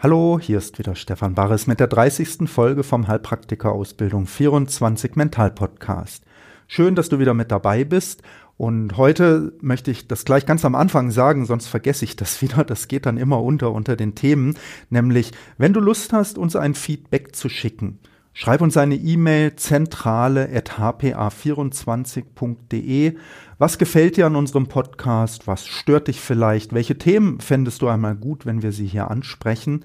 Hallo, hier ist wieder Stefan Barres mit der 30. Folge vom Heilpraktiker Ausbildung 24 Mental Podcast. Schön, dass du wieder mit dabei bist. Und heute möchte ich das gleich ganz am Anfang sagen, sonst vergesse ich das wieder. Das geht dann immer unter unter den Themen. Nämlich, wenn du Lust hast, uns ein Feedback zu schicken, Schreib uns eine E-Mail zentrale.hpa24.de. Was gefällt dir an unserem Podcast? Was stört dich vielleicht? Welche Themen fändest du einmal gut, wenn wir sie hier ansprechen?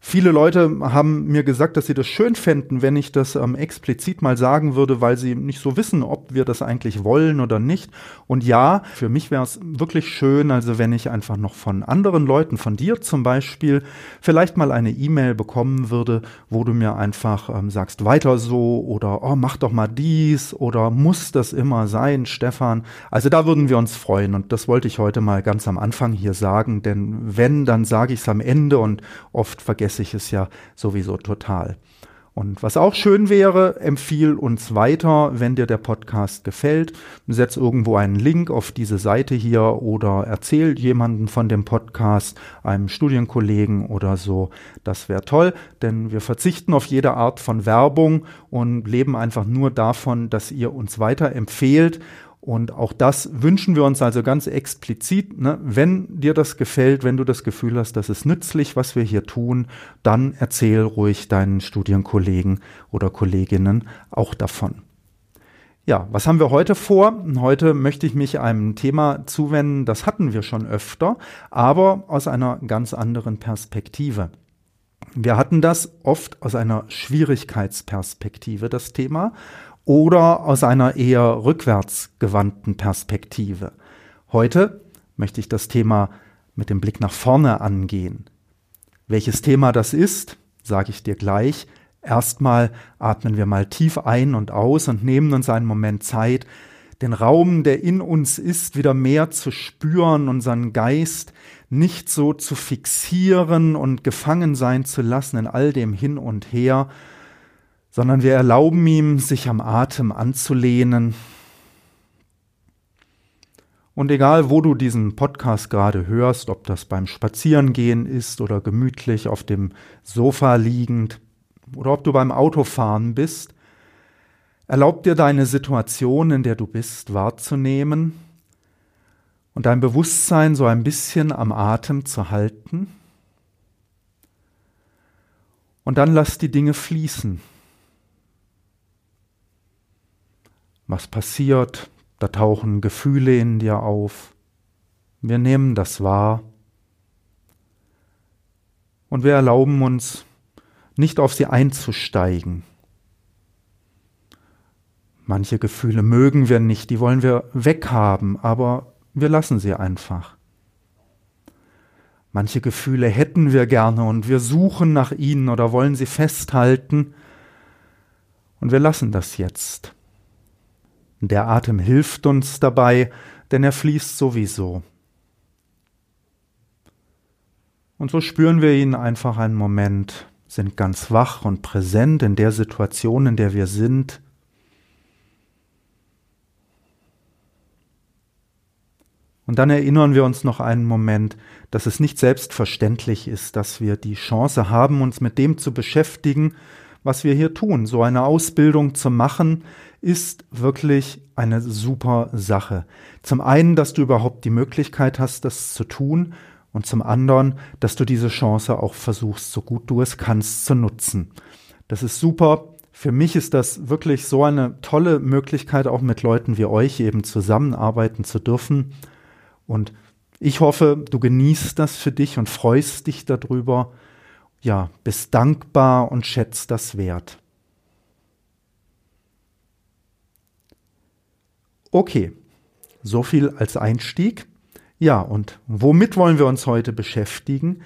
Viele Leute haben mir gesagt, dass sie das schön fänden, wenn ich das ähm, explizit mal sagen würde, weil sie nicht so wissen, ob wir das eigentlich wollen oder nicht. Und ja, für mich wäre es wirklich schön, also wenn ich einfach noch von anderen Leuten, von dir zum Beispiel, vielleicht mal eine E-Mail bekommen würde, wo du mir einfach ähm, sagst, weiter so oder oh, mach doch mal dies oder muss das immer sein, Stefan. Also da würden wir uns freuen und das wollte ich heute mal ganz am Anfang hier sagen, denn wenn, dann sage ich es am Ende und oft vergesse vergesse ich es ja sowieso total. Und was auch schön wäre, empfiehl uns weiter, wenn dir der Podcast gefällt. Setz irgendwo einen Link auf diese Seite hier oder erzähl jemanden von dem Podcast, einem Studienkollegen oder so. Das wäre toll, denn wir verzichten auf jede Art von Werbung und leben einfach nur davon, dass ihr uns weiter empfehlt und auch das wünschen wir uns also ganz explizit. Ne? Wenn dir das gefällt, wenn du das Gefühl hast, das ist nützlich, was wir hier tun, dann erzähl ruhig deinen Studienkollegen oder Kolleginnen auch davon. Ja, was haben wir heute vor? Heute möchte ich mich einem Thema zuwenden, das hatten wir schon öfter, aber aus einer ganz anderen Perspektive. Wir hatten das oft aus einer Schwierigkeitsperspektive, das Thema oder aus einer eher rückwärtsgewandten Perspektive. Heute möchte ich das Thema mit dem Blick nach vorne angehen. Welches Thema das ist, sage ich dir gleich. Erstmal atmen wir mal tief ein und aus und nehmen uns einen Moment Zeit, den Raum, der in uns ist, wieder mehr zu spüren, unseren Geist nicht so zu fixieren und gefangen sein zu lassen in all dem hin und her, sondern wir erlauben ihm, sich am Atem anzulehnen. Und egal, wo du diesen Podcast gerade hörst, ob das beim Spazierengehen ist oder gemütlich auf dem Sofa liegend oder ob du beim Autofahren bist, erlaub dir deine Situation, in der du bist, wahrzunehmen und dein Bewusstsein so ein bisschen am Atem zu halten. Und dann lass die Dinge fließen. Was passiert, da tauchen Gefühle in dir auf. Wir nehmen das wahr und wir erlauben uns, nicht auf sie einzusteigen. Manche Gefühle mögen wir nicht, die wollen wir weghaben, aber wir lassen sie einfach. Manche Gefühle hätten wir gerne und wir suchen nach ihnen oder wollen sie festhalten und wir lassen das jetzt. Der Atem hilft uns dabei, denn er fließt sowieso. Und so spüren wir ihn einfach einen Moment, sind ganz wach und präsent in der Situation, in der wir sind. Und dann erinnern wir uns noch einen Moment, dass es nicht selbstverständlich ist, dass wir die Chance haben, uns mit dem zu beschäftigen, was wir hier tun. So eine Ausbildung zu machen, ist wirklich eine super Sache. Zum einen, dass du überhaupt die Möglichkeit hast, das zu tun und zum anderen, dass du diese Chance auch versuchst, so gut du es kannst, zu nutzen. Das ist super. Für mich ist das wirklich so eine tolle Möglichkeit, auch mit Leuten wie euch eben zusammenarbeiten zu dürfen. Und ich hoffe, du genießt das für dich und freust dich darüber. Ja, bist dankbar und schätzt das wert. Okay, so viel als Einstieg. Ja, und womit wollen wir uns heute beschäftigen?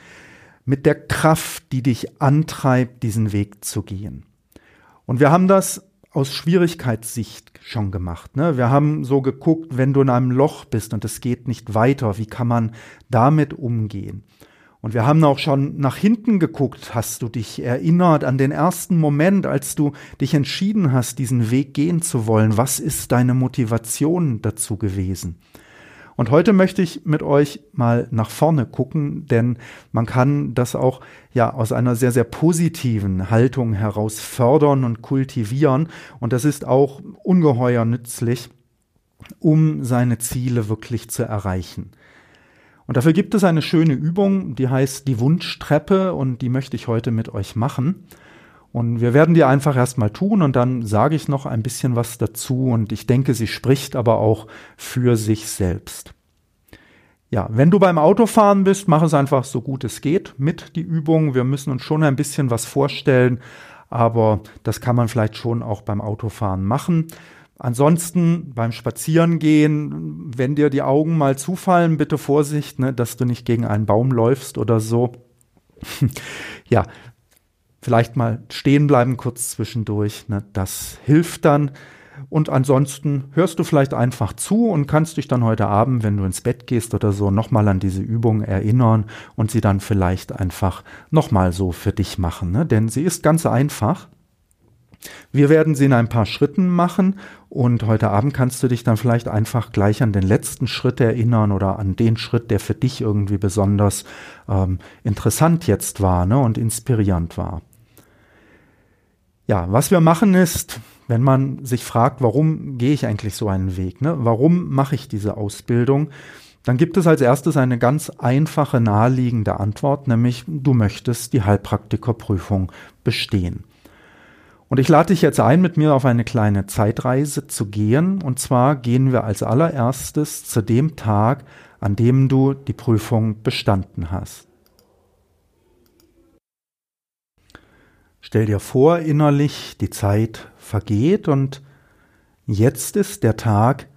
Mit der Kraft, die dich antreibt, diesen Weg zu gehen. Und wir haben das aus Schwierigkeitssicht schon gemacht. Ne? Wir haben so geguckt, wenn du in einem Loch bist und es geht nicht weiter, wie kann man damit umgehen? Und wir haben auch schon nach hinten geguckt. Hast du dich erinnert an den ersten Moment, als du dich entschieden hast, diesen Weg gehen zu wollen? Was ist deine Motivation dazu gewesen? Und heute möchte ich mit euch mal nach vorne gucken, denn man kann das auch ja aus einer sehr, sehr positiven Haltung heraus fördern und kultivieren. Und das ist auch ungeheuer nützlich, um seine Ziele wirklich zu erreichen. Und dafür gibt es eine schöne Übung, die heißt die Wunschtreppe und die möchte ich heute mit euch machen. Und wir werden die einfach erstmal tun und dann sage ich noch ein bisschen was dazu und ich denke, sie spricht aber auch für sich selbst. Ja, wenn du beim Autofahren bist, mach es einfach so gut es geht mit die Übung. Wir müssen uns schon ein bisschen was vorstellen, aber das kann man vielleicht schon auch beim Autofahren machen. Ansonsten beim Spazierengehen, wenn dir die Augen mal zufallen, bitte Vorsicht, ne, dass du nicht gegen einen Baum läufst oder so. ja, vielleicht mal stehen bleiben kurz zwischendurch, ne, das hilft dann. Und ansonsten hörst du vielleicht einfach zu und kannst dich dann heute Abend, wenn du ins Bett gehst oder so, nochmal an diese Übung erinnern und sie dann vielleicht einfach nochmal so für dich machen. Ne? Denn sie ist ganz einfach. Wir werden sie in ein paar Schritten machen und heute Abend kannst du dich dann vielleicht einfach gleich an den letzten Schritt erinnern oder an den Schritt, der für dich irgendwie besonders ähm, interessant jetzt war ne, und inspirierend war. Ja, was wir machen ist, wenn man sich fragt, warum gehe ich eigentlich so einen Weg, ne? warum mache ich diese Ausbildung, dann gibt es als erstes eine ganz einfache, naheliegende Antwort, nämlich du möchtest die Heilpraktikerprüfung bestehen. Und ich lade dich jetzt ein, mit mir auf eine kleine Zeitreise zu gehen. Und zwar gehen wir als allererstes zu dem Tag, an dem du die Prüfung bestanden hast. Stell dir vor, innerlich die Zeit vergeht und jetzt ist der Tag,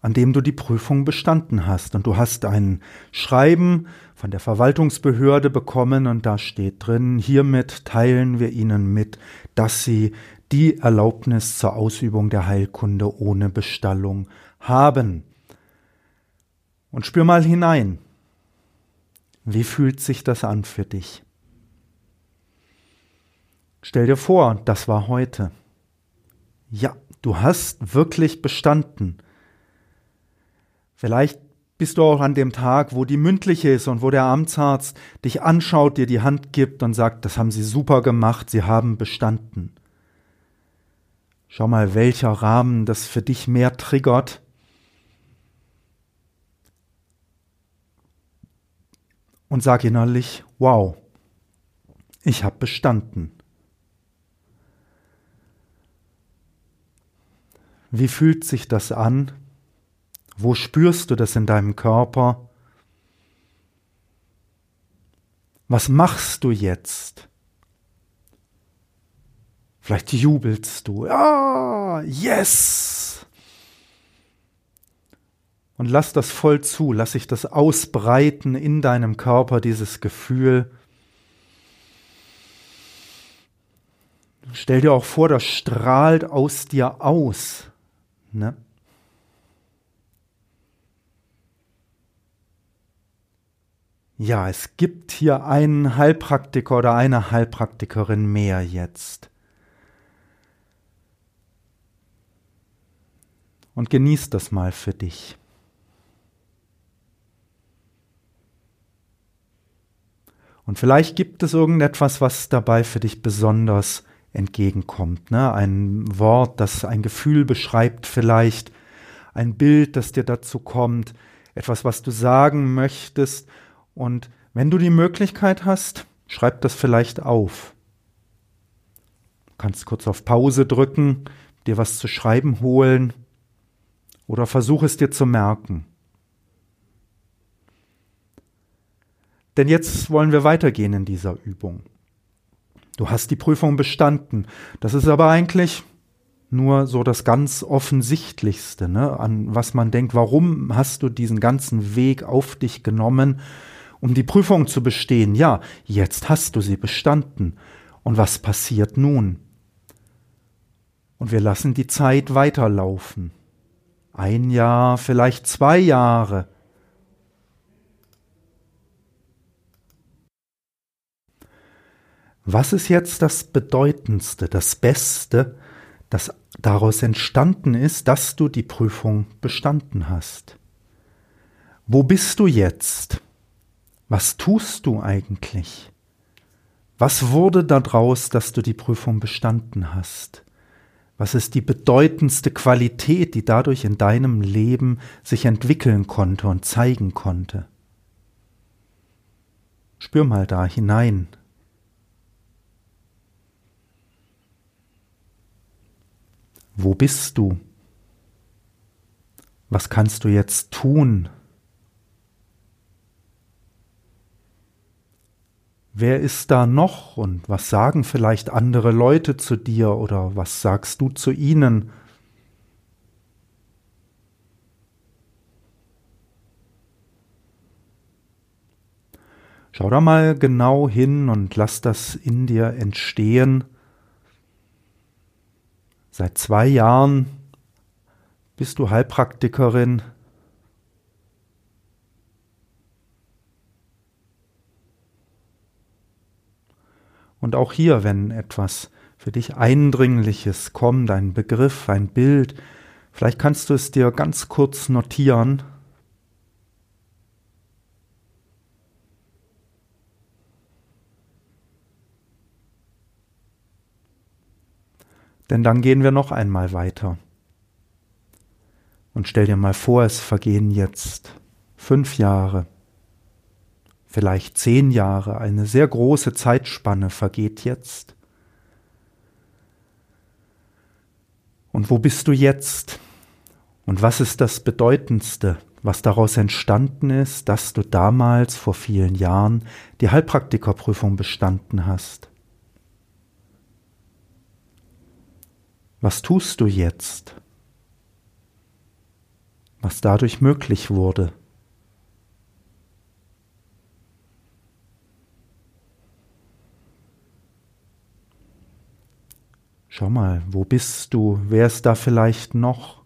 an dem du die Prüfung bestanden hast. Und du hast ein Schreiben von der Verwaltungsbehörde bekommen und da steht drin, hiermit teilen wir Ihnen mit, dass Sie die Erlaubnis zur Ausübung der Heilkunde ohne Bestallung haben. Und spür mal hinein. Wie fühlt sich das an für dich? Stell dir vor, das war heute. Ja, du hast wirklich bestanden. Vielleicht bist du auch an dem Tag, wo die mündliche ist und wo der Amtsarzt dich anschaut, dir die Hand gibt und sagt, das haben Sie super gemacht, Sie haben bestanden. Schau mal, welcher Rahmen das für dich mehr triggert. Und sag innerlich, wow, ich habe bestanden. Wie fühlt sich das an, wo spürst du das in deinem Körper? Was machst du jetzt? Vielleicht jubelst du. Ja, yes! Und lass das voll zu, lass sich das ausbreiten in deinem Körper, dieses Gefühl. Stell dir auch vor, das strahlt aus dir aus. Ne? Ja, es gibt hier einen Heilpraktiker oder eine Heilpraktikerin mehr jetzt. Und genieß das mal für dich. Und vielleicht gibt es irgendetwas, was dabei für dich besonders entgegenkommt. Ne? Ein Wort, das ein Gefühl beschreibt vielleicht, ein Bild, das dir dazu kommt, etwas, was du sagen möchtest und wenn du die Möglichkeit hast, schreib das vielleicht auf. Du kannst kurz auf Pause drücken, dir was zu schreiben holen oder versuch es dir zu merken. Denn jetzt wollen wir weitergehen in dieser Übung. Du hast die Prüfung bestanden. Das ist aber eigentlich nur so das ganz Offensichtlichste, ne? an was man denkt, warum hast du diesen ganzen Weg auf dich genommen, um die Prüfung zu bestehen. Ja, jetzt hast du sie bestanden. Und was passiert nun? Und wir lassen die Zeit weiterlaufen. Ein Jahr, vielleicht zwei Jahre. Was ist jetzt das Bedeutendste, das Beste, das daraus entstanden ist, dass du die Prüfung bestanden hast? Wo bist du jetzt? Was tust du eigentlich? Was wurde daraus, dass du die Prüfung bestanden hast? Was ist die bedeutendste Qualität, die dadurch in deinem Leben sich entwickeln konnte und zeigen konnte? Spür mal da hinein. Wo bist du? Was kannst du jetzt tun? Wer ist da noch und was sagen vielleicht andere Leute zu dir oder was sagst du zu ihnen? Schau da mal genau hin und lass das in dir entstehen. Seit zwei Jahren bist du Heilpraktikerin. Und auch hier, wenn etwas für dich Eindringliches kommt, ein Begriff, ein Bild, vielleicht kannst du es dir ganz kurz notieren. Denn dann gehen wir noch einmal weiter. Und stell dir mal vor, es vergehen jetzt fünf Jahre, vielleicht zehn Jahre, eine sehr große Zeitspanne vergeht jetzt. Und wo bist du jetzt? Und was ist das Bedeutendste, was daraus entstanden ist, dass du damals vor vielen Jahren die Heilpraktikerprüfung bestanden hast? Was tust du jetzt? Was dadurch möglich wurde? Schau mal, wo bist du? Wer ist da vielleicht noch?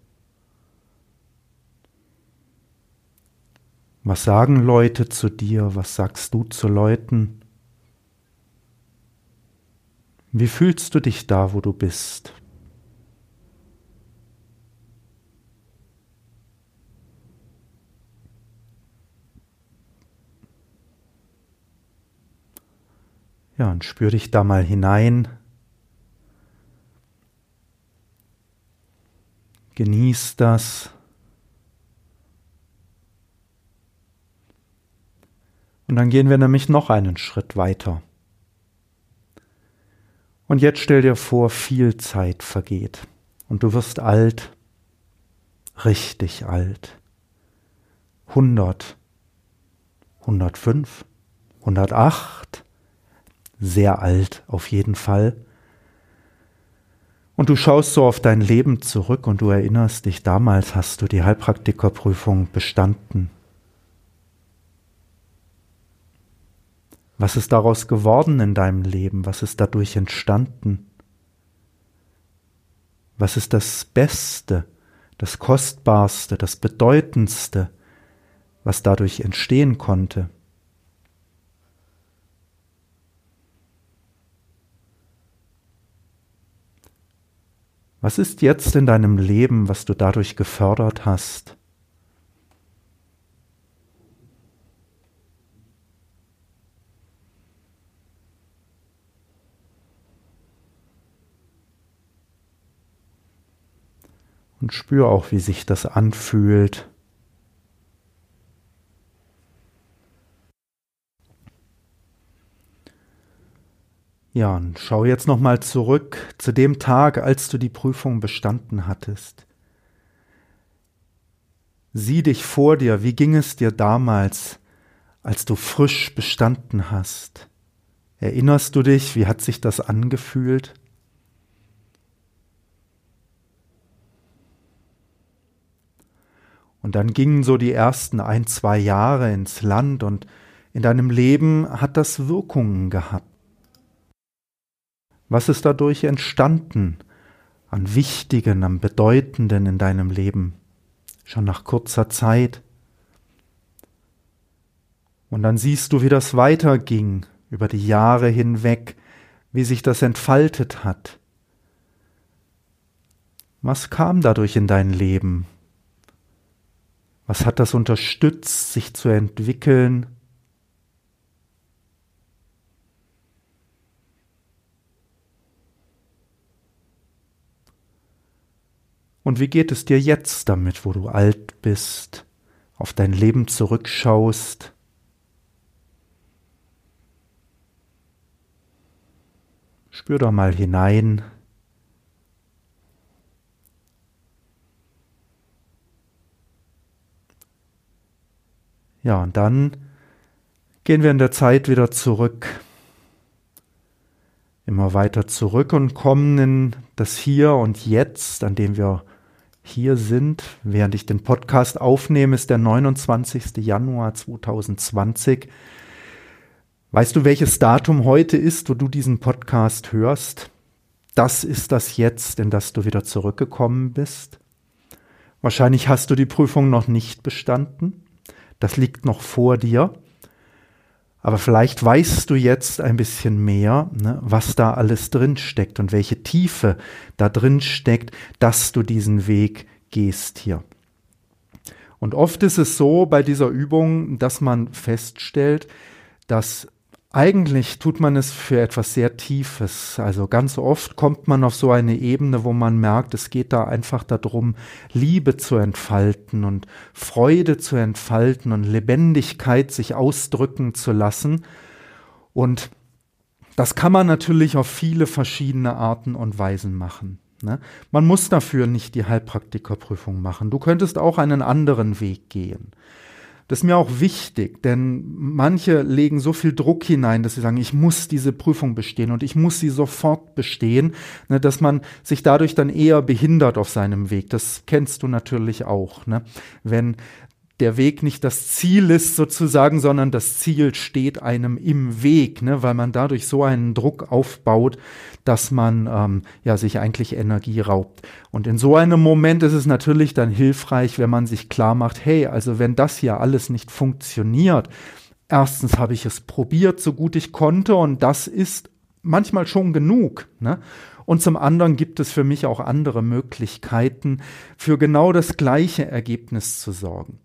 Was sagen Leute zu dir? Was sagst du zu Leuten? Wie fühlst du dich da, wo du bist? Ja, und spür dich da mal hinein. Genieß das. Und dann gehen wir nämlich noch einen Schritt weiter. Und jetzt stell dir vor, viel Zeit vergeht und du wirst alt, richtig alt. 100, 105, 108, sehr alt auf jeden Fall. Und du schaust so auf dein Leben zurück und du erinnerst dich, damals hast du die Heilpraktikerprüfung bestanden. Was ist daraus geworden in deinem Leben? Was ist dadurch entstanden? Was ist das Beste, das Kostbarste, das Bedeutendste, was dadurch entstehen konnte? Was ist jetzt in deinem Leben, was du dadurch gefördert hast? Und spür auch, wie sich das anfühlt. Ja, und schau jetzt nochmal zurück zu dem Tag, als du die Prüfung bestanden hattest. Sieh dich vor dir, wie ging es dir damals, als du frisch bestanden hast? Erinnerst du dich, wie hat sich das angefühlt? Und dann gingen so die ersten ein, zwei Jahre ins Land und in deinem Leben hat das Wirkungen gehabt. Was ist dadurch entstanden an Wichtigen, am Bedeutenden in deinem Leben, schon nach kurzer Zeit. Und dann siehst du, wie das weiterging über die Jahre hinweg, wie sich das entfaltet hat. Was kam dadurch in dein Leben? Was hat das unterstützt, sich zu entwickeln? Und wie geht es dir jetzt damit, wo du alt bist, auf dein Leben zurückschaust? Spür doch mal hinein. Ja, und dann gehen wir in der Zeit wieder zurück, immer weiter zurück und kommen in das Hier und Jetzt, an dem wir hier sind. Während ich den Podcast aufnehme, ist der 29. Januar 2020. Weißt du, welches Datum heute ist, wo du diesen Podcast hörst? Das ist das Jetzt, in das du wieder zurückgekommen bist. Wahrscheinlich hast du die Prüfung noch nicht bestanden. Das liegt noch vor dir. Aber vielleicht weißt du jetzt ein bisschen mehr, ne, was da alles drin steckt und welche Tiefe da drin steckt, dass du diesen Weg gehst hier. Und oft ist es so bei dieser Übung, dass man feststellt, dass eigentlich tut man es für etwas sehr Tiefes. Also ganz oft kommt man auf so eine Ebene, wo man merkt, es geht da einfach darum, Liebe zu entfalten und Freude zu entfalten und Lebendigkeit sich ausdrücken zu lassen. Und das kann man natürlich auf viele verschiedene Arten und Weisen machen. Ne? Man muss dafür nicht die Heilpraktikerprüfung machen. Du könntest auch einen anderen Weg gehen. Das ist mir auch wichtig, denn manche legen so viel Druck hinein, dass sie sagen, ich muss diese Prüfung bestehen und ich muss sie sofort bestehen, ne, dass man sich dadurch dann eher behindert auf seinem Weg. Das kennst du natürlich auch. Ne? Wenn der Weg nicht das Ziel ist sozusagen, sondern das Ziel steht einem im Weg, ne, weil man dadurch so einen Druck aufbaut, dass man ähm, ja sich eigentlich Energie raubt. Und in so einem Moment ist es natürlich dann hilfreich, wenn man sich klar macht, hey, also wenn das hier alles nicht funktioniert, erstens habe ich es probiert, so gut ich konnte, und das ist manchmal schon genug. Ne? Und zum anderen gibt es für mich auch andere Möglichkeiten, für genau das gleiche Ergebnis zu sorgen.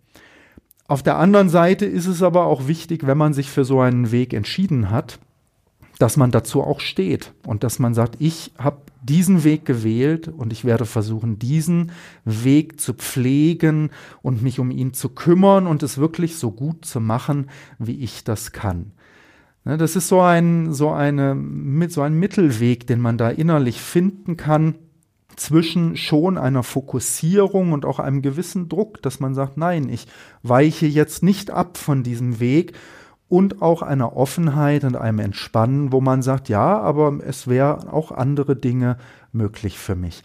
Auf der anderen Seite ist es aber auch wichtig, wenn man sich für so einen Weg entschieden hat, dass man dazu auch steht und dass man sagt, ich habe diesen Weg gewählt und ich werde versuchen, diesen Weg zu pflegen und mich um ihn zu kümmern und es wirklich so gut zu machen, wie ich das kann. Ne, das ist so ein, so eine, so ein Mittelweg, den man da innerlich finden kann zwischen schon einer Fokussierung und auch einem gewissen Druck, dass man sagt, nein, ich weiche jetzt nicht ab von diesem Weg und auch einer Offenheit und einem Entspannen, wo man sagt, ja, aber es wäre auch andere Dinge möglich für mich.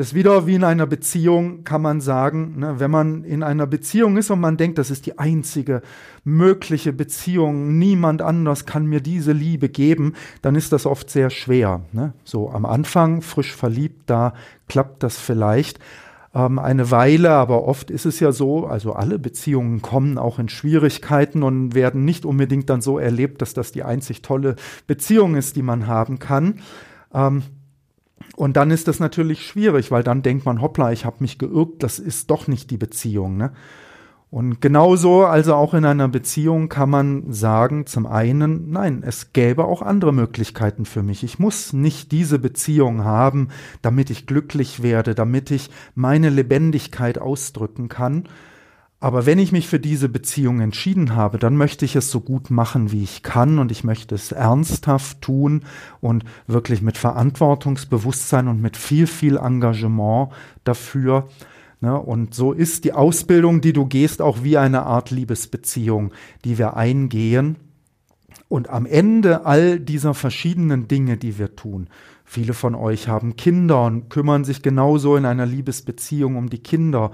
Das wieder wie in einer Beziehung kann man sagen, ne, wenn man in einer Beziehung ist und man denkt, das ist die einzige mögliche Beziehung, niemand anders kann mir diese Liebe geben, dann ist das oft sehr schwer. Ne? So am Anfang, frisch verliebt, da klappt das vielleicht ähm, eine Weile, aber oft ist es ja so, also alle Beziehungen kommen auch in Schwierigkeiten und werden nicht unbedingt dann so erlebt, dass das die einzig tolle Beziehung ist, die man haben kann. Ähm, und dann ist das natürlich schwierig, weil dann denkt man, hoppla, ich habe mich geirrt, das ist doch nicht die Beziehung. Ne? Und genauso, also auch in einer Beziehung kann man sagen, zum einen, nein, es gäbe auch andere Möglichkeiten für mich. Ich muss nicht diese Beziehung haben, damit ich glücklich werde, damit ich meine Lebendigkeit ausdrücken kann, aber wenn ich mich für diese Beziehung entschieden habe, dann möchte ich es so gut machen, wie ich kann und ich möchte es ernsthaft tun und wirklich mit Verantwortungsbewusstsein und mit viel, viel Engagement dafür. Ne? Und so ist die Ausbildung, die du gehst, auch wie eine Art Liebesbeziehung, die wir eingehen. Und am Ende all dieser verschiedenen Dinge, die wir tun, viele von euch haben Kinder und kümmern sich genauso in einer Liebesbeziehung um die Kinder.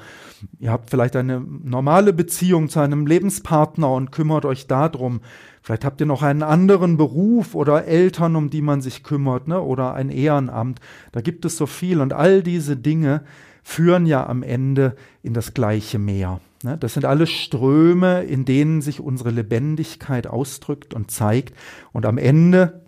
Ihr habt vielleicht eine normale Beziehung zu einem Lebenspartner und kümmert euch darum. Vielleicht habt ihr noch einen anderen Beruf oder Eltern, um die man sich kümmert, ne? oder ein Ehrenamt. Da gibt es so viel. Und all diese Dinge führen ja am Ende in das gleiche Meer. Ne? Das sind alles Ströme, in denen sich unsere Lebendigkeit ausdrückt und zeigt. Und am Ende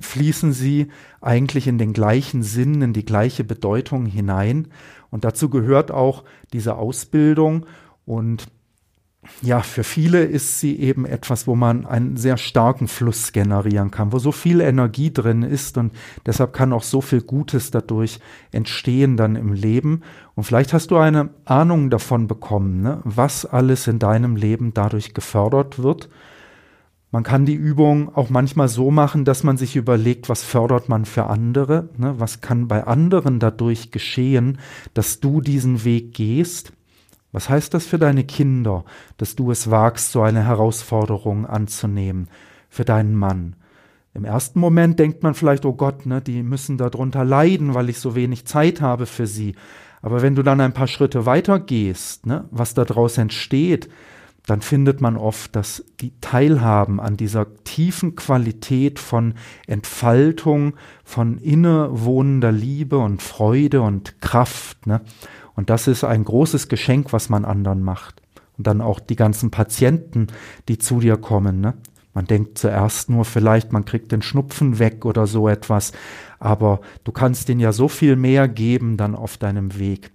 fließen sie eigentlich in den gleichen Sinn, in die gleiche Bedeutung hinein. Und dazu gehört auch diese Ausbildung. Und ja, für viele ist sie eben etwas, wo man einen sehr starken Fluss generieren kann, wo so viel Energie drin ist und deshalb kann auch so viel Gutes dadurch entstehen dann im Leben. Und vielleicht hast du eine Ahnung davon bekommen, ne, was alles in deinem Leben dadurch gefördert wird. Man kann die Übung auch manchmal so machen, dass man sich überlegt, was fördert man für andere, ne, was kann bei anderen dadurch geschehen, dass du diesen Weg gehst. Was heißt das für deine Kinder, dass du es wagst, so eine Herausforderung anzunehmen? Für deinen Mann? Im ersten Moment denkt man vielleicht, oh Gott, ne, die müssen darunter leiden, weil ich so wenig Zeit habe für sie. Aber wenn du dann ein paar Schritte weiter gehst, ne, was daraus entsteht, dann findet man oft, dass die teilhaben an dieser tiefen Qualität von Entfaltung, von innewohnender Liebe und Freude und Kraft. Ne? Und das ist ein großes Geschenk, was man anderen macht. Und dann auch die ganzen Patienten, die zu dir kommen. Ne? Man denkt zuerst nur vielleicht, man kriegt den Schnupfen weg oder so etwas, aber du kannst ihnen ja so viel mehr geben dann auf deinem Weg.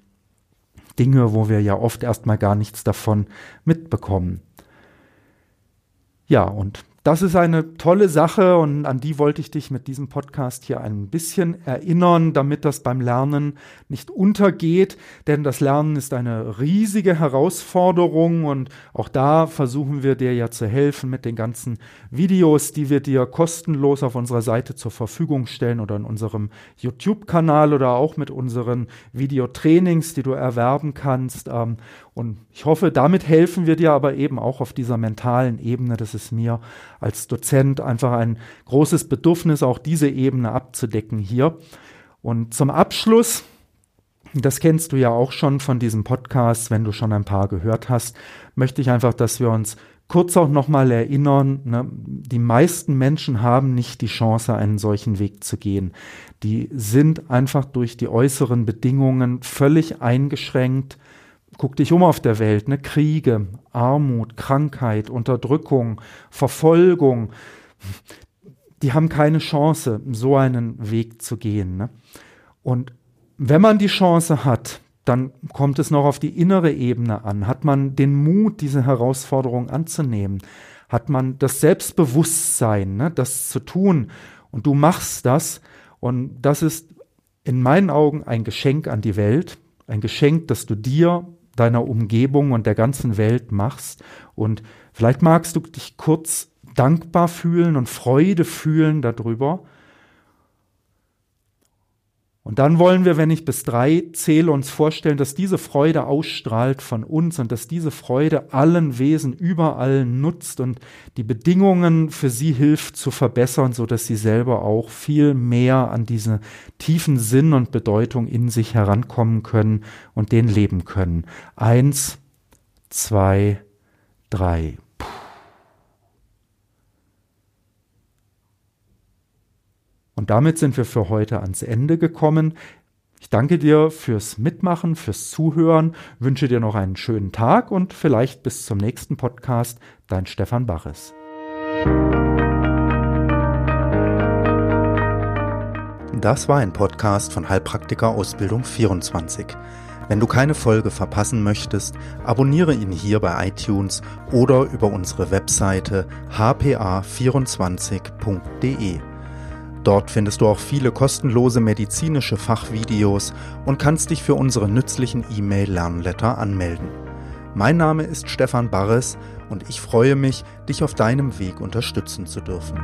Dinge, wo wir ja oft erstmal gar nichts davon mitbekommen. Ja, und das ist eine tolle Sache und an die wollte ich dich mit diesem Podcast hier ein bisschen erinnern, damit das beim Lernen nicht untergeht, denn das Lernen ist eine riesige Herausforderung und auch da versuchen wir dir ja zu helfen mit den ganzen Videos, die wir dir kostenlos auf unserer Seite zur Verfügung stellen oder in unserem YouTube-Kanal oder auch mit unseren Videotrainings, die du erwerben kannst. Ähm, und ich hoffe, damit helfen wir dir aber eben auch auf dieser mentalen Ebene. Das ist mir als Dozent einfach ein großes Bedürfnis, auch diese Ebene abzudecken hier. Und zum Abschluss, das kennst du ja auch schon von diesem Podcast, wenn du schon ein paar gehört hast, möchte ich einfach, dass wir uns kurz auch nochmal erinnern, ne, die meisten Menschen haben nicht die Chance, einen solchen Weg zu gehen. Die sind einfach durch die äußeren Bedingungen völlig eingeschränkt, Guck dich um auf der Welt, ne? Kriege, Armut, Krankheit, Unterdrückung, Verfolgung. Die haben keine Chance, so einen Weg zu gehen. Ne? Und wenn man die Chance hat, dann kommt es noch auf die innere Ebene an. Hat man den Mut, diese Herausforderung anzunehmen? Hat man das Selbstbewusstsein, ne, das zu tun? Und du machst das. Und das ist in meinen Augen ein Geschenk an die Welt. Ein Geschenk, das du dir deiner Umgebung und der ganzen Welt machst. Und vielleicht magst du dich kurz dankbar fühlen und Freude fühlen darüber. Und dann wollen wir, wenn ich bis drei zähle, uns vorstellen, dass diese Freude ausstrahlt von uns und dass diese Freude allen Wesen überall nutzt und die Bedingungen für sie hilft zu verbessern, so dass sie selber auch viel mehr an diese tiefen Sinn und Bedeutung in sich herankommen können und den leben können. Eins, zwei, drei. Und damit sind wir für heute ans Ende gekommen. Ich danke dir fürs Mitmachen, fürs Zuhören, wünsche dir noch einen schönen Tag und vielleicht bis zum nächsten Podcast. Dein Stefan Baches. Das war ein Podcast von Heilpraktiker Ausbildung 24. Wenn du keine Folge verpassen möchtest, abonniere ihn hier bei iTunes oder über unsere Webseite hpa24.de. Dort findest du auch viele kostenlose medizinische Fachvideos und kannst dich für unsere nützlichen E-Mail-Lernletter anmelden. Mein Name ist Stefan Barres und ich freue mich, dich auf deinem Weg unterstützen zu dürfen.